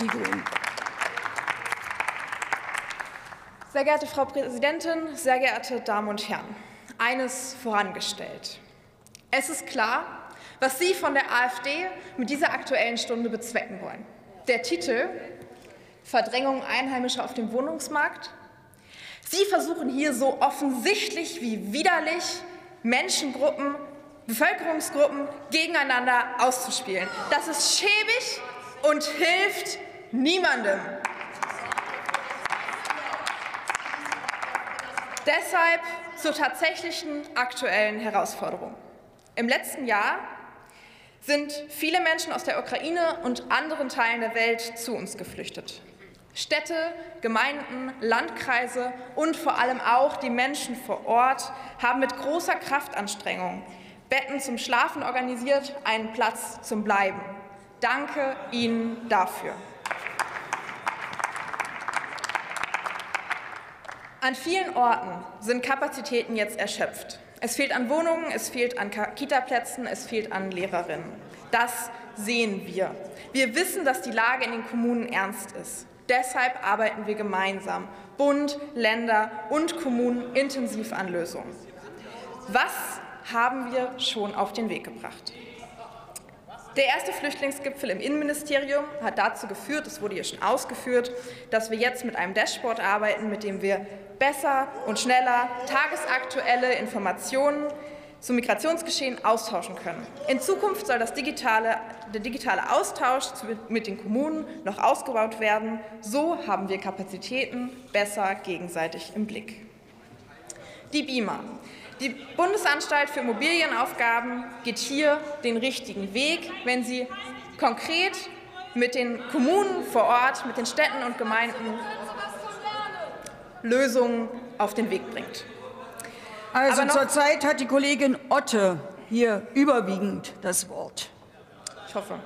Die Grünen. Sehr geehrte Frau Präsidentin, sehr geehrte Damen und Herren, eines vorangestellt. Es ist klar, was Sie von der AfD mit dieser Aktuellen Stunde bezwecken wollen. Der Titel Verdrängung Einheimischer auf dem Wohnungsmarkt. Sie versuchen hier so offensichtlich wie widerlich Menschengruppen, Bevölkerungsgruppen gegeneinander auszuspielen. Das ist schäbig und hilft niemandem. Deshalb zur tatsächlichen aktuellen Herausforderung. Im letzten Jahr sind viele Menschen aus der Ukraine und anderen Teilen der Welt zu uns geflüchtet. Städte, Gemeinden, Landkreise und vor allem auch die Menschen vor Ort haben mit großer Kraftanstrengung Betten zum Schlafen organisiert, einen Platz zum Bleiben. Danke Ihnen dafür. An vielen Orten sind Kapazitäten jetzt erschöpft. Es fehlt an Wohnungen, es fehlt an Kitaplätzen, es fehlt an Lehrerinnen. Das sehen wir. Wir wissen, dass die Lage in den Kommunen ernst ist. Deshalb arbeiten wir gemeinsam, Bund, Länder und Kommunen intensiv an Lösungen. Was haben wir schon auf den Weg gebracht? Der erste Flüchtlingsgipfel im Innenministerium hat dazu geführt, es wurde hier schon ausgeführt, dass wir jetzt mit einem Dashboard arbeiten, mit dem wir besser und schneller tagesaktuelle Informationen zum Migrationsgeschehen austauschen können. In Zukunft soll das digitale, der digitale Austausch mit den Kommunen noch ausgebaut werden. So haben wir Kapazitäten besser gegenseitig im Blick. Die BIMA. Die Bundesanstalt für Immobilienaufgaben geht hier den richtigen Weg, wenn sie konkret mit den Kommunen vor Ort, mit den Städten und Gemeinden Lösungen auf den Weg bringt. Also zurzeit hat die Kollegin Otte hier überwiegend das Wort. Ich hoffe.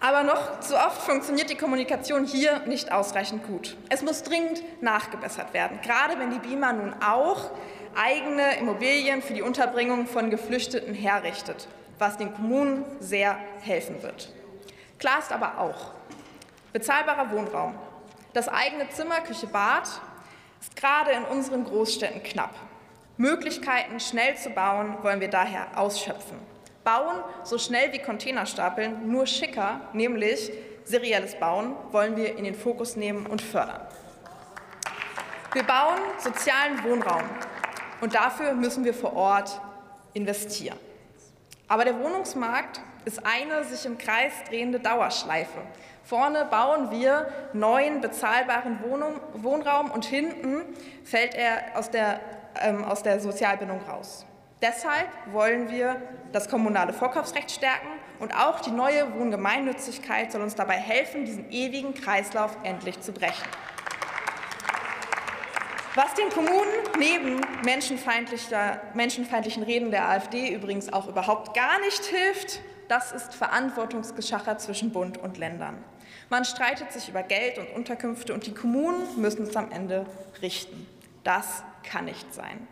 Aber noch zu oft funktioniert die Kommunikation hier nicht ausreichend gut. Es muss dringend nachgebessert werden, gerade wenn die BIMA nun auch eigene Immobilien für die Unterbringung von Geflüchteten herrichtet, was den Kommunen sehr helfen wird. Klar ist aber auch, bezahlbarer Wohnraum, das eigene Zimmer, Küche, Bad ist gerade in unseren Großstädten knapp. Möglichkeiten, schnell zu bauen, wollen wir daher ausschöpfen. Bauen so schnell wie Container stapeln, nur schicker, nämlich serielles Bauen, wollen wir in den Fokus nehmen und fördern. Wir bauen sozialen Wohnraum und dafür müssen wir vor Ort investieren. Aber der Wohnungsmarkt ist eine sich im Kreis drehende Dauerschleife. Vorne bauen wir neuen bezahlbaren Wohnraum und hinten fällt er aus der, ähm, aus der Sozialbindung raus. Deshalb wollen wir das kommunale Vorkaufsrecht stärken und auch die neue Wohngemeinnützigkeit soll uns dabei helfen, diesen ewigen Kreislauf endlich zu brechen. Was den Kommunen neben menschenfeindlichen Reden der AfD übrigens auch überhaupt gar nicht hilft, das ist Verantwortungsgeschacher zwischen Bund und Ländern. Man streitet sich über Geld und Unterkünfte und die Kommunen müssen es am Ende richten. Das kann nicht sein.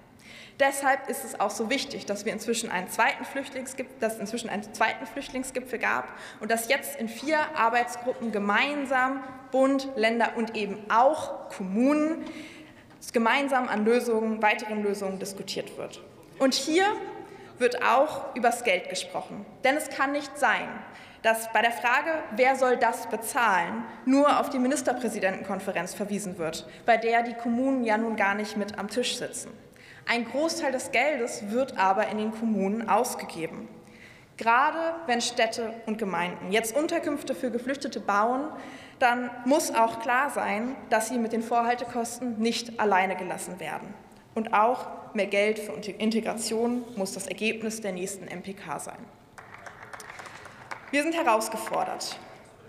Deshalb ist es auch so wichtig, dass wir inzwischen einen zweiten Flüchtlingsgipfel, dass inzwischen einen zweiten Flüchtlingsgipfel gab und dass jetzt in vier Arbeitsgruppen gemeinsam Bund, Länder und eben auch Kommunen gemeinsam an Lösungen, weiteren Lösungen diskutiert wird. Und hier wird auch über das Geld gesprochen. Denn es kann nicht sein, dass bei der Frage, wer soll das bezahlen, nur auf die Ministerpräsidentenkonferenz verwiesen wird, bei der die Kommunen ja nun gar nicht mit am Tisch sitzen. Ein Großteil des Geldes wird aber in den Kommunen ausgegeben. Gerade wenn Städte und Gemeinden jetzt Unterkünfte für Geflüchtete bauen, dann muss auch klar sein, dass sie mit den Vorhaltekosten nicht alleine gelassen werden. Und auch mehr Geld für Integration muss das Ergebnis der nächsten MPK sein. Wir sind herausgefordert.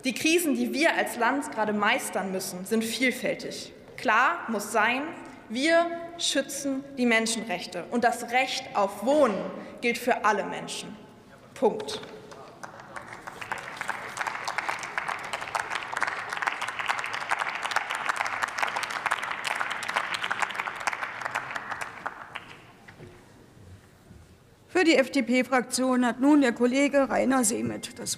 Die Krisen, die wir als Land gerade meistern müssen, sind vielfältig. Klar muss sein, wir schützen die Menschenrechte und das Recht auf Wohnen gilt für alle Menschen. Punkt. Für die FDP-Fraktion hat nun der Kollege Rainer Seemet das